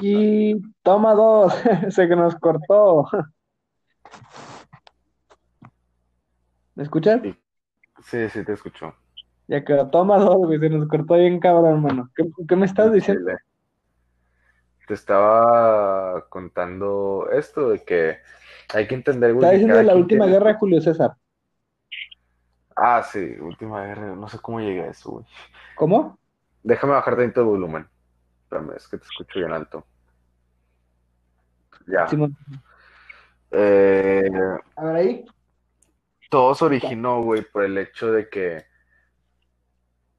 aquí, toma dos, se que nos cortó. ¿Me escuchas? Sí, sí, te escucho. Ya quedó, toma dos, güey, se nos cortó bien cabrón, hermano. ¿Qué, qué me estás diciendo? Te estaba contando esto de que hay que entender, güey. Estaba diciendo la última tiene- guerra Julio César. Ah, sí, última guerra. No sé cómo llegué a eso, güey. ¿Cómo? Déjame bajar tanto el volumen. Espérame, es que te escucho bien alto. Ya. Eh, A ver ahí. todo se originó, güey, por el hecho de que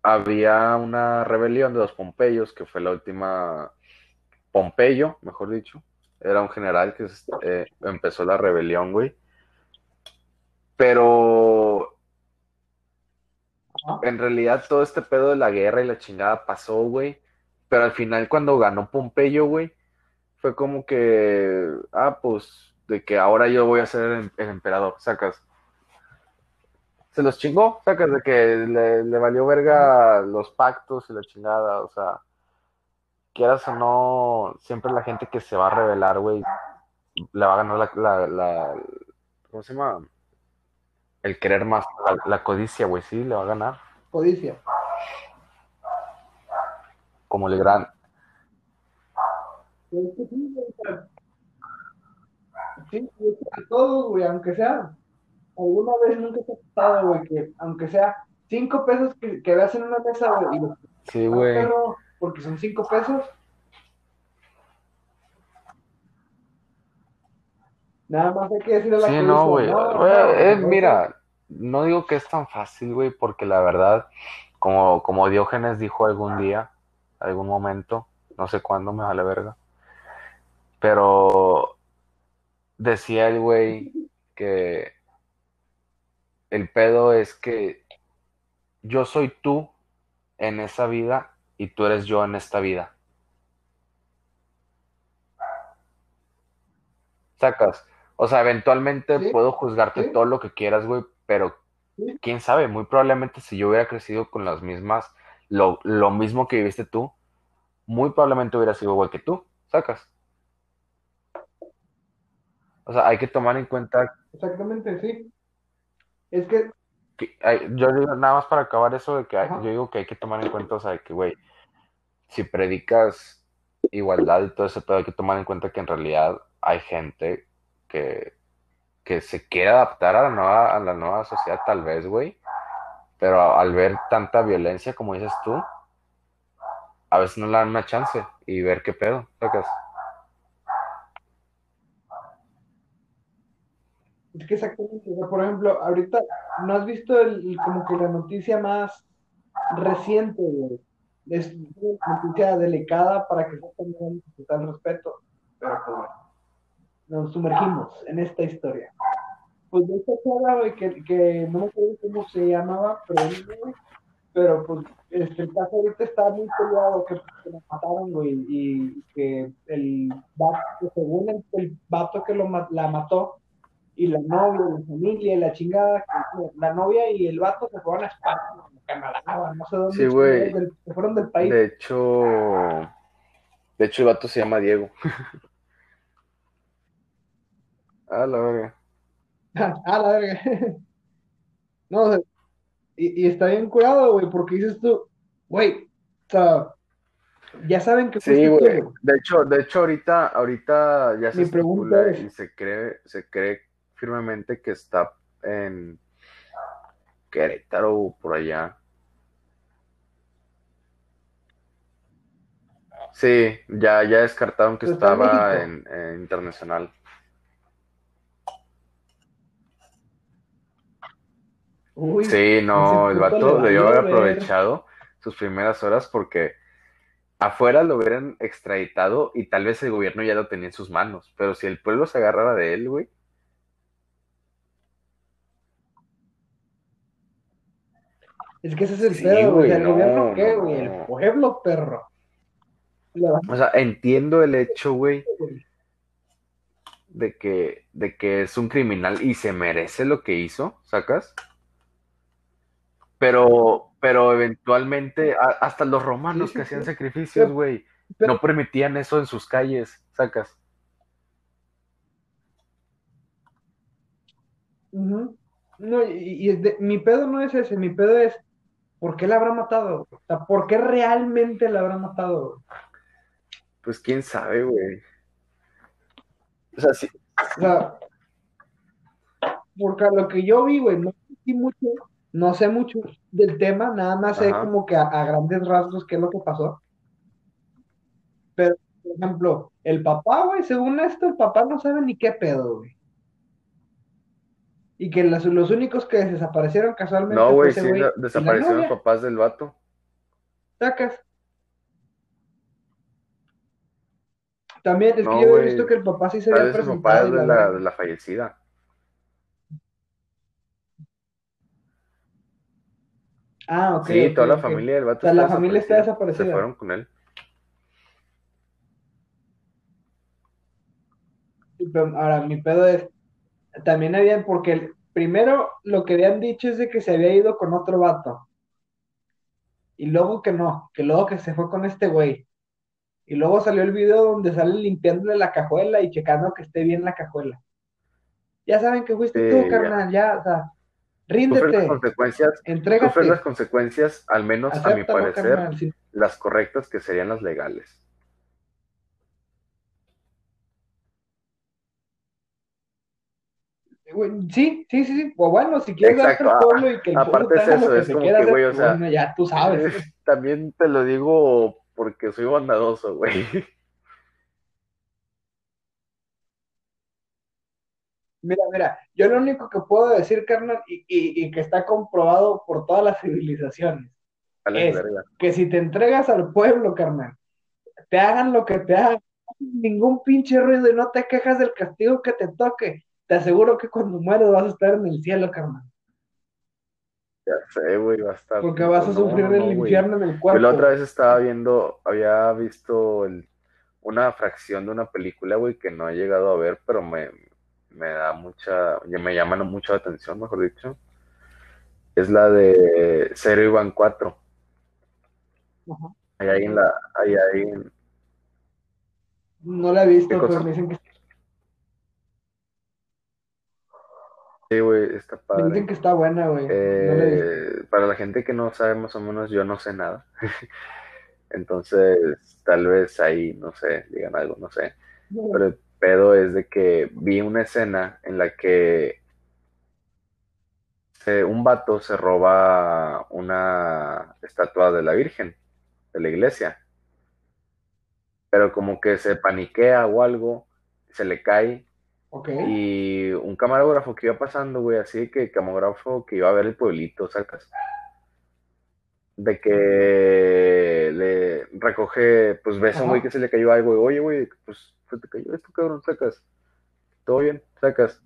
había una rebelión de los Pompeyos, que fue la última. Pompeyo, mejor dicho. Era un general que eh, empezó la rebelión, güey. Pero en realidad todo este pedo de la guerra y la chingada pasó, güey. Pero al final cuando ganó Pompeyo, güey, fue como que, ah, pues, de que ahora yo voy a ser el, el emperador, sacas. Se los chingó, sacas, de que le, valió verga los pactos y la chingada, o sea, quieras o no, siempre la gente que se va a rebelar, güey, le va a ganar la- ¿cómo se llama? El querer más, la, la codicia, güey, sí, le va a ganar. Codicia. Como el gran, Pero es que sí, es que a todos, güey, aunque sea, alguna vez nunca te ha pasado, güey, que aunque sea cinco pesos que, que veas en una mesa, güey, y los sí, güey. pero porque son cinco pesos. Nada más hay que decirle a la Sí, no, güey. no, Güey, no, eh, no, mira, no digo que es tan fácil, güey, porque la verdad, como, como Diógenes dijo algún día, algún momento, no sé cuándo, me vale verga, pero decía el güey que el pedo es que yo soy tú en esa vida y tú eres yo en esta vida. Sacas. O sea, eventualmente Sí, puedo juzgarte sí. todo lo que quieras, güey, pero quién sabe, muy probablemente si yo hubiera crecido con las mismas, lo, lo mismo que viviste tú, muy probablemente hubiera sido igual que tú, sacas. O sea, hay que tomar en cuenta Exactamente, sí. Es que, que hay- yo digo, nada más para acabar eso de que hay- yo digo que hay que tomar en cuenta, o sea, que, güey, si predicas igualdad y todo ese pedo, hay que tomar en cuenta que en realidad hay gente que, que se quiere adaptar a la nueva, a la nueva sociedad, tal vez, güey, pero al ver tanta violencia, como dices tú, a veces no le dan una chance y ver qué pedo, sacas. es que exactamente, por ejemplo, ahorita, ¿no has visto el, como que la noticia más reciente? Es una noticia delicada para que se tengan total respeto, pero pues bueno, nos sumergimos en esta historia. Pues de esta chava, güey, que, que no me acuerdo cómo se llamaba, pero, güey, pero pues este, el caso ahorita está muy peleado, que, que la mataron, güey, y que el vato, que según el, el vato que lo, la mató, y la novia, la familia, la chingada, la novia y el vato se fueron a España, Canadá, no sé dónde, Sí, güey. se fueron del país. De hecho, de hecho el vato se llama Diego. Ah, la verga. Ah, la verga. No, o sea, y, y está bien curado, güey, porque dices tú, güey, o sea, ya saben que Sí, güey. De hecho, de hecho ahorita, ahorita ya se pregunta es- y se cree, se cree firmemente que está en Querétaro o por allá. Sí, ya, ya descartaron que estaba en, en internacional. Uy, Sí, no, el vato debió haber aprovechado sus primeras horas porque afuera lo hubieran extraditado y tal vez el gobierno ya lo tenía en sus manos. Pero si el pueblo se agarrara de él, güey, Es que ese es el Sí, pedo, güey. ¿El no, gobierno qué, güey? no. El pueblo, perro. O sea, entiendo el hecho, güey, güey. de que, de que es un criminal y se merece lo que hizo, ¿sacas? Pero, pero eventualmente, a- hasta los romanos Sí, sí, que hacían sí. sacrificios, güey, no permitían eso en sus calles, sacas. No, y, mi pedo no es ese, mi pedo es, ¿por qué la habrá matado? O sea, ¿por qué realmente la habrá matado? Pues quién sabe, güey. O sea, sí. O sea, porque lo que yo vi, güey, no sé mucho, no sé mucho del tema, nada más sé como que a, grandes rasgos qué es lo que pasó. Pero, por ejemplo, el papá, güey, según esto, el papá no sabe ni qué pedo, güey. Y que los, únicos que desaparecieron casualmente. No, güey, sí, desaparecieron los papás del vato. Sacas. También es que yo he visto que el papá sí se había presentado. de la, de la fallecida. Ah, ok. Sí, toda la familia del vato. O sea, la familia está desaparecida. Se fueron con él. ahora, mi pedo es. También habían, porque primero lo que habían dicho es de que se había ido con otro vato. Y luego que no, que luego que se fue con este güey. Y luego salió el video donde sale limpiándole la cajuela y checando que esté bien la cajuela. Ya saben que fuiste tú, carnal, ya, o sea, ríndete. las consecuencias, entrégate. las consecuencias, al menos a mi parecer, las correctas que serían las legales. Sí, sí, sí, O bueno, si quieres darte el pueblo y que el Aparte es eso, es como que, güey, o sea, ya tú sabes. También te lo digo porque soy bondadoso, güey. Mira, mira, yo lo único que puedo decir, carnal, y, que está comprobado por todas las civilizaciones, es que si te entregas al pueblo, carnal, te hagan lo que te hagan, ningún pinche ruido y no te quejas del castigo que te toque, te aseguro que cuando mueres vas a estar en el cielo, carnal. Ya sé, güey, va a estar. Porque vas a sufrir el infierno en el cuerpo. la otra vez estaba viendo, había visto una fracción de una película, güey, que no he llegado a ver, pero me, me da mucha, me llama mucho la atención, mejor dicho. Es la de Zero Ivan 4. Ahí, ahí en la, ahí, ahí No la he visto, pero me dicen que Sí, güey, está padre. Me dicen que está buena, güey. Eh, para la gente que no sabe más o menos, yo no sé nada. Entonces, tal vez ahí, no sé, digan algo, no sé. Pero pedo es de que vi una escena en la que un vato se roba una estatua de la Virgen, de la iglesia. Pero como que se paniquea o algo, se le cae y un camarógrafo que iba pasando, güey, así que camarógrafo que iba a ver el pueblito, sacas. De que le recoge, pues ves a un güey que se le cayó algo, y oye, güey, pues se te cayó esto, cabrón, sacas. Todo bien, sacas.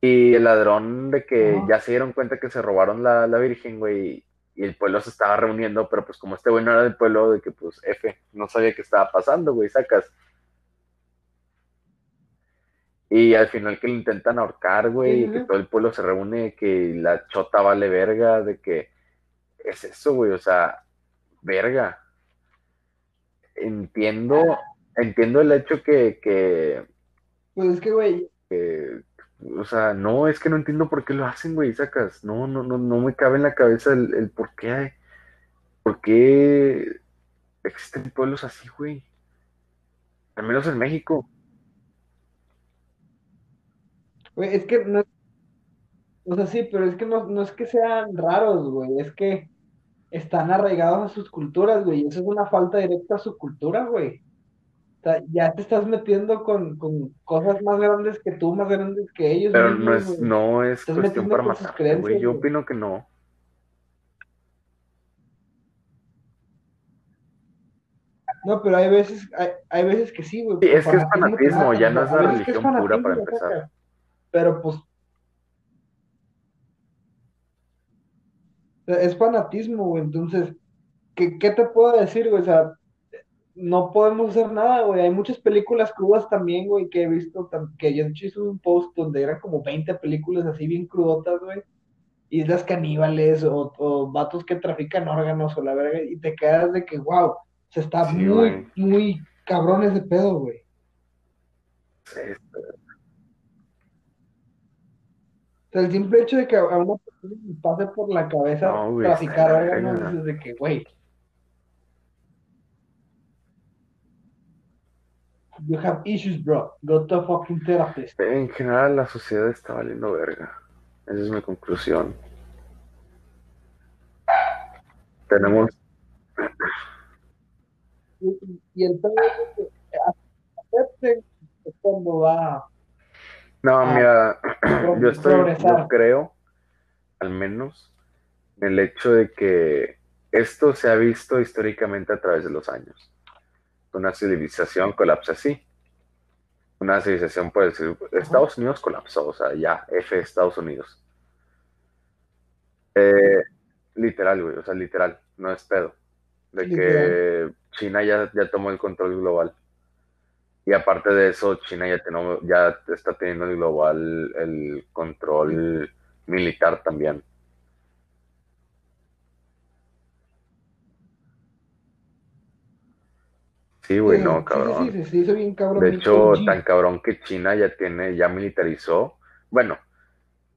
Y el ladrón de que ya se dieron cuenta que se robaron la, la Virgen, güey, y el pueblo se estaba reuniendo, pero pues como este güey no era del pueblo, de que pues F, no sabía qué estaba pasando, güey, sacas. Y al final que lo intentan ahorcar, güey, y que todo el pueblo se reúne, que la chota vale verga, de que es eso, güey, o sea, verga. Entiendo, entiendo el hecho que, que pues es que, güey, o sea, no, es que no entiendo por qué lo hacen, güey, sacas, no, no, no, no me cabe en la cabeza el, el por qué, por qué existen pueblos así, güey, al menos en México. Güey, es que no o sea, sí, pero es que no, no es que sean raros, güey, es que están arraigados a sus culturas, güey, y eso es una falta directa a su cultura, güey. Ya te estás metiendo con, con cosas más grandes que tú, más grandes que ellos. Pero no es, no es cuestión para matar, güey, yo opino que no. No, pero hay veces, hay, hay veces que sí, güey. Sí, es que es fanatismo, ya no es la religión pura para empezar pero pues es fanatismo, güey, entonces, ¿qué, ¿qué, te puedo decir, güey? O sea, no podemos hacer nada, güey, hay muchas películas crudas también, güey, que he visto, que yo hice un post donde eran como 20 películas así bien crudotas, güey, islas caníbales o, o vatos que trafican órganos o la verga, y te quedas de que, wow, o sea, está Sí, muy, güey. muy cabrón ese pedo, güey. Sí, O sea, el simple hecho de que a una persona pase por la cabeza No, güey, traficar órganos, dices de que, güey. You have issues, bro. Go to a fucking therapist. En general, la sociedad está valiendo verga. Esa es mi conclusión. Tenemos. Y, y el pedo es que cuando va No, mira, yo estoy, progresar. yo creo, al menos, en el hecho de que esto se ha visto históricamente a través de los años. Una civilización colapsa así. Una civilización, por decir, Estados Unidos colapsó, o sea, ya, F Estados Unidos. Eh, literal, güey, o sea, literal, no es pedo. De que China ya, ya tomó el control global. Y aparte de eso, China ya, tenó- ya está teniendo el global, el control militar también. Sí, güey, Sí, no, sí, cabrón. Sí, sí, sí, hizo bien cabrón. De hecho, tan cabrón que China ya tiene, ya militarizó. Bueno,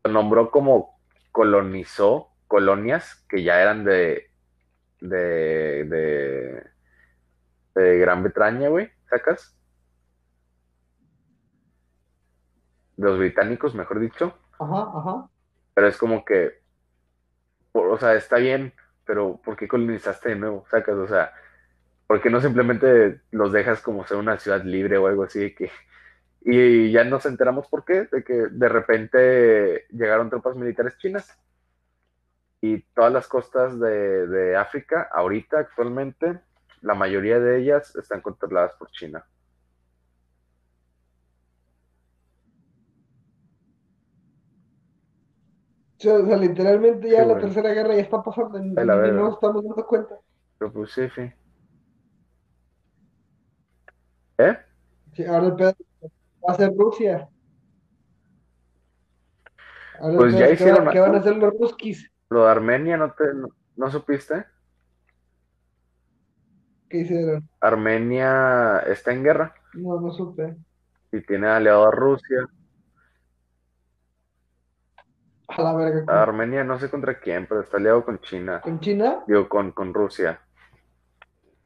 lo nombró como colonizó colonias que ya eran de, de, de, de Gran Bretaña, güey, ¿sacas? De los británicos, mejor dicho. Ajá, ajá. Pero es como que, o sea, está bien, pero ¿por qué colonizaste de nuevo? ¿Sacas? O sea, ¿por qué no simplemente los dejas como ser una ciudad libre o algo así? Que, y ya nos enteramos por qué, de que de repente llegaron tropas militares chinas y todas las costas de, de África, ahorita, actualmente, la mayoría de ellas están controladas por China. O sea, o sea, literalmente ya Sí, la tercera guerra ya está pasando y, y no estamos dando cuenta. Pero pues sí, sí. ¿Eh? Sí, ahora el pedo va a ser Rusia. Ahora Pues ya hicieron ¿Qué van a hacer los ruskis? Lo de Armenia, ¿no, te, no, no supiste? ¿Qué hicieron? Armenia está en guerra No, no supe. y tiene aliado a Rusia. A la verga. ¿Con, Armenia no sé contra quién, pero está aliado con China. con China? Digo, con, con Rusia.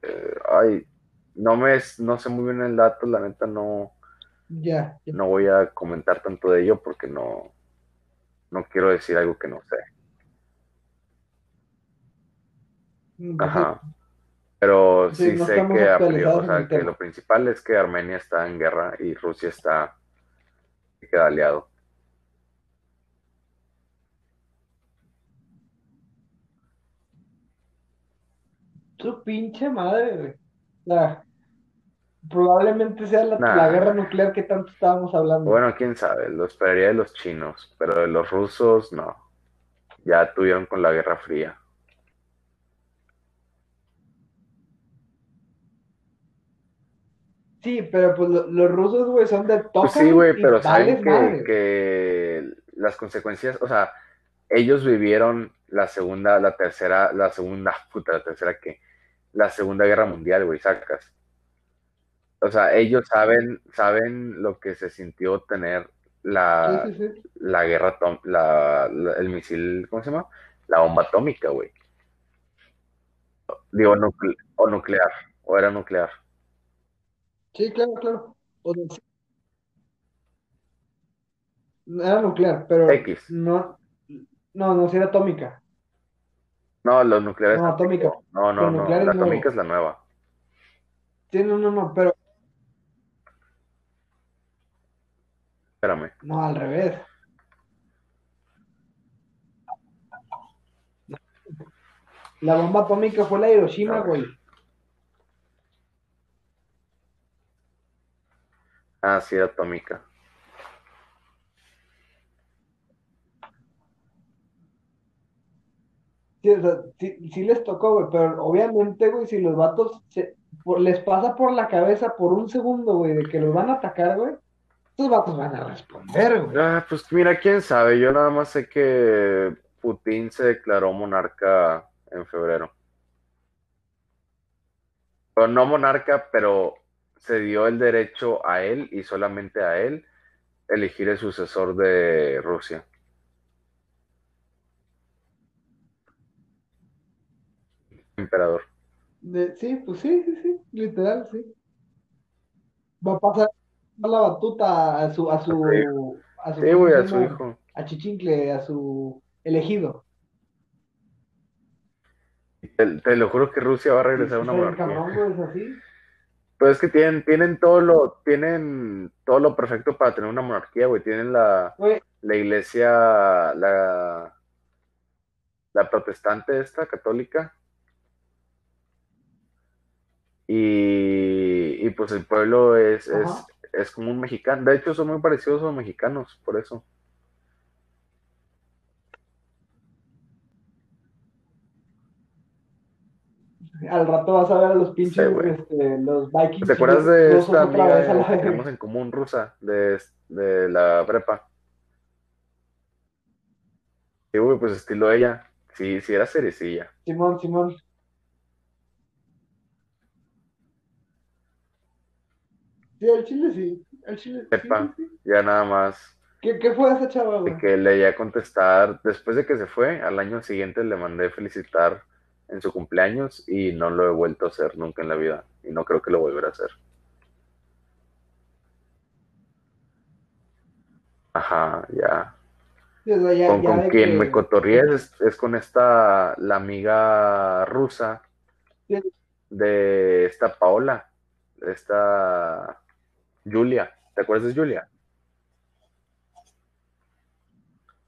Eh, ay, no me no sé muy bien el dato, la neta no, Ya. ya. no voy a comentar tanto de ello porque no, no quiero decir algo que no sé. Ajá. Pero Sí, sí no sé que, o sea, que lo principal es que Armenia está en guerra y Rusia está queda aliado. Su pinche madre, güey. Sea, probablemente sea la, Nah. la guerra nuclear que tanto estábamos hablando. Bueno, quién sabe, lo esperaría de los chinos, pero de los rusos no. Ya tuvieron con la Guerra Fría. Sí, pero pues lo- los rusos, güey, son de tocan Pues sí, güey, pero saben que, que las consecuencias, o sea, ellos vivieron la segunda, la tercera, la segunda, puta, la tercera que, la segunda guerra mundial, güey, sacas. O sea, ellos saben, saben lo que se sintió tener la, Sí, sí, sí. la guerra, la, la- el misil, ¿cómo se llama? La bomba atómica, güey. Digo, nucle- o nuclear, o era nuclear. Sí, claro, claro. O. Era nuclear, pero X. no, no, no, sí era atómica. No, los nucleares. No, atómica. No, no, no, la atómica es la nueva. Sí, no, no, no, pero Espérame. no, al revés. La bomba atómica fue la de Hiroshima, güey. Ah, sí, atómica. Sí, sí, les tocó, güey, pero obviamente, güey, si los vatos les pasa por la cabeza por un segundo, güey, de que los van a atacar, güey, estos vatos van a responder, güey. Ah, pues mira, quién sabe. Yo nada más sé que Putin se declaró monarca en febrero. pero no monarca, pero se dio el derecho a él y solamente a él elegir el sucesor de Rusia. Emperador. De- sí, pues sí, sí, sí, literal, sí. Va a pasar la batuta a su, a su, a su, Sí, ¿cómo güey, a su hijo. A Chichincle, a su elegido. Te, te lo juro que Rusia va a regresar a una monarquía. cabrón, güey, es así. Pero es que tienen, tienen todo lo, tienen todo lo perfecto para tener una monarquía, güey. Tienen la, Güey, la iglesia, la, la protestante esta, católica. Y, y pues el pueblo es, es, es como un mexicano. De hecho, son muy parecidos a los mexicanos, por eso. al rato vas a ver a los pinches, Sí, este, los Vikings. ¿Te acuerdas de esta amiga que tenemos en común rusa de, de la prepa? Sí, güey, pues estilo ella. Sí, sí era cerecilla. Simón, Simón. Sí, al chile sí. Al chile sí, Epa. sí, sí. Ya nada más. ¿Qué, qué fue esa chava, güey? de que leía contestar, después de que se fue, al año siguiente le mandé felicitar en su cumpleaños y no lo he vuelto a hacer nunca en la vida y no creo que lo volverá a hacer. Ajá, ya. Con ya con quien que- me cotorrié es, es con esta, la amiga rusa de esta Paola, esta Julia. ¿Te acuerdas de Julia?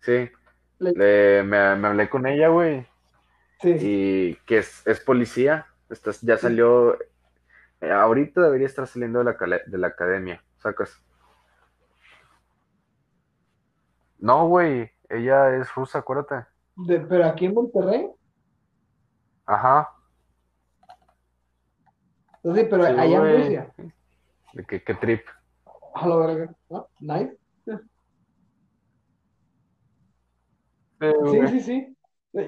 Sí. Le- Le- me, me hablé con ella, güey. Sí. y que es, es policía, estás, ya salió, eh, ahorita debería estar saliendo de la, de la academia, sacas. No, güey, ella es rusa, acuérdate. De- pero aquí en Monterrey. Ajá. Sí, pero Sí, allá en Rusia. ¿De qué, qué trip? A la verga. ¿no? Nice. Sí, sí, sí.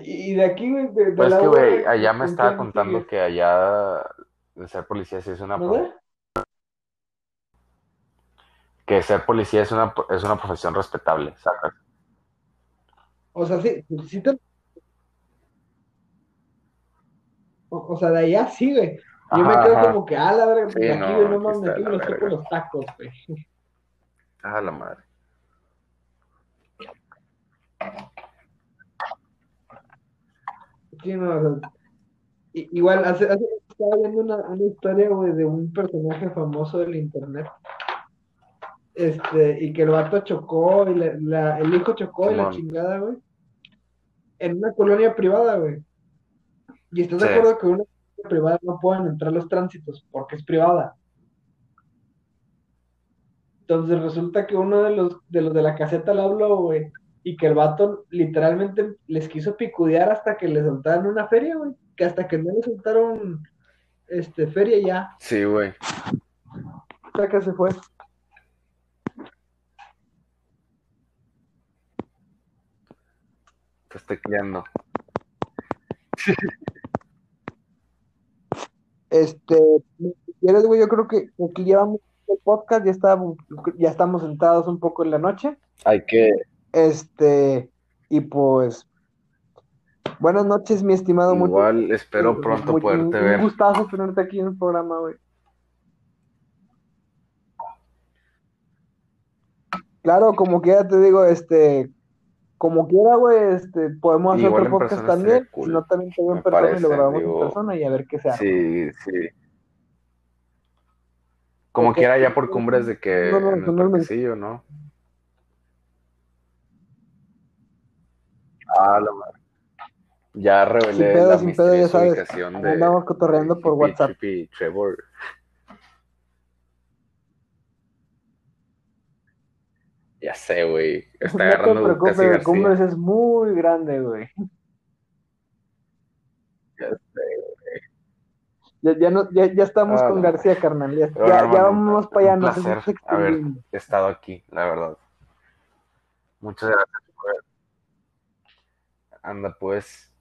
Y y de aquí, güey, de, de Pues la que, UR, güey, allá me ¿con estaba contando que allá de ser policía sí es una ¿No que ser policía es una es una profesión respetable, sacas. O sea, sí, sí te... O, o sea, de allá sí, güey. Yo me quedo ajá. como que, ah, la verga, Sí, de aquí, no, no mames, aquí me los toco los tacos, güey. Ah, la madre. Sí, no, o sea, igual, hace, hace estaba viendo una, una historia, güey, de un personaje famoso del internet. Este, y que el vato chocó, y la, la- el hijo chocó y la chingada, güey. En una colonia privada, güey. Y estás de Sí. acuerdo que una privada no pueden entrar los tránsitos porque es privada. Entonces resulta que uno de los de los de la caseta le habló, güey, y que el vato literalmente les quiso picudear hasta que le soltaran una feria, güey. Que hasta que no le soltaron este feria ya, Sí, güey. hasta que se fue. Te estoy criando. Este, quieres, güey, yo creo que aquí llevamos el podcast, ya estamos, ya estamos sentados un poco en la noche. Hay que Este, y pues, buenas noches, mi estimado. mucho- igual espero pronto muy- poderte un, ver. Un gustazo tenerte aquí en el programa, güey. Claro, como quiera te digo, este, como quiera, güey, este, podemos hacer Igual otro podcast también. cool, Si no, también te veo en persona y lo grabamos digo, en persona y a ver qué se hace. Sí, sí. Como quiera ya por cumbres de que No, no, en el no, no, parquecillo, ¿no? Ah, la madre. Ya Sin revelé pedo, la sin pedo, ya sabes. de Andamos cotorreando por WhatsApp. Trippy Trevor. Ya sé, güey. Está No te agarrando preocupes, casi el García. Cumbres es muy grande, güey. Ya sé. Ya, ya, no- ya, ya estamos Ah, con no. García, carnal. Ya, ya, hermano, vamos para allá. un No placer se haber estado aquí, la verdad. Muchas gracias Anda, pues.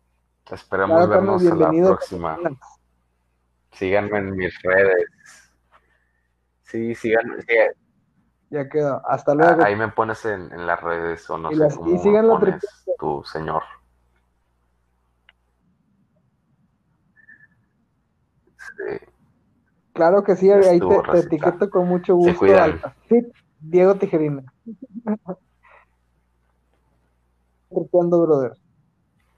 Claro, carnal, vernos a la próxima. Síganme en mis redes. Sí, síganme. sí, Ya quedó. Hasta luego. ahí me pones en, en las redes o no Y sé las- cómo y sigan la pones tripleta. tu señor. Sí. Claro que sí, ahí te, etiqueto con mucho gusto. Fit Diego Tijerina. Tripeando, brother.